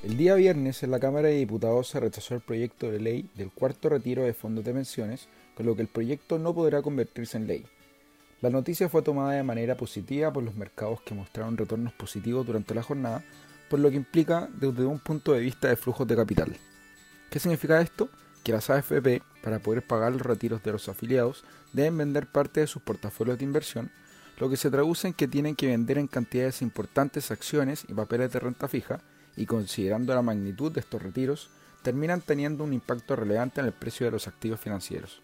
El día viernes en la Cámara de Diputados se rechazó el proyecto de ley del cuarto retiro de fondos de pensiones, con lo que el proyecto no podrá convertirse en ley. La noticia fue tomada de manera positiva por los mercados que mostraron retornos positivos durante la jornada, por lo que implica desde un punto de vista de flujos de capital. ¿Qué significa esto? Que las AFP, para poder pagar los retiros de los afiliados, deben vender parte de sus portafolios de inversión, lo que se traduce en que tienen que vender en cantidades importantes acciones y papeles de renta fija, y considerando la magnitud de estos retiros, terminan teniendo un impacto relevante en el precio de los activos financieros.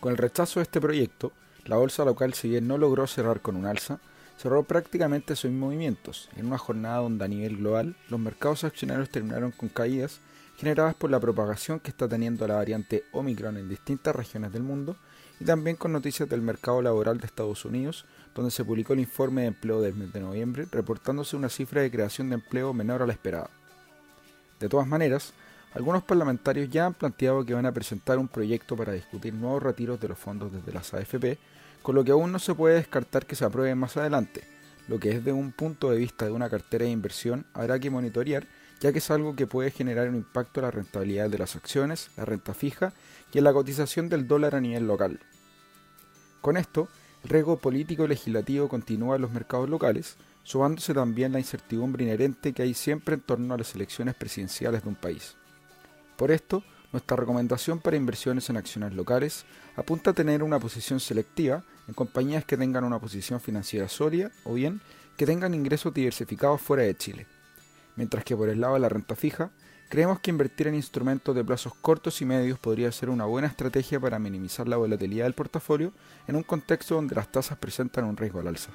Con el rechazo de este proyecto, la bolsa local, si bien no logró cerrar con un alza, cerró prácticamente sin movimientos, en una jornada donde a nivel global los mercados accionarios terminaron con caídas generadas por la propagación que está teniendo la variante Omicron en distintas regiones del mundo y también con noticias del mercado laboral de Estados Unidos, donde se publicó el informe de empleo del mes de noviembre, reportándose una cifra de creación de empleo menor a la esperada. De todas maneras, algunos parlamentarios ya han planteado que van a presentar un proyecto para discutir nuevos retiros de los fondos desde las AFP, con lo que aún no se puede descartar que se apruebe más adelante, lo que desde un punto de vista de una cartera de inversión habrá que monitorear, ya que es algo que puede generar un impacto en la rentabilidad de las acciones, la renta fija y en la cotización del dólar a nivel local. Con esto, el riesgo político y legislativo continúa en los mercados locales, sumándose también la incertidumbre inherente que hay siempre en torno a las elecciones presidenciales de un país. Por esto, nuestra recomendación para inversiones en acciones locales apunta a tener una posición selectiva en compañías que tengan una posición financiera sólida o bien que tengan ingresos diversificados fuera de Chile. Mientras que por el lado de la renta fija, creemos que invertir en instrumentos de plazos cortos y medios podría ser una buena estrategia para minimizar la volatilidad del portafolio en un contexto donde las tasas presentan un riesgo al alza.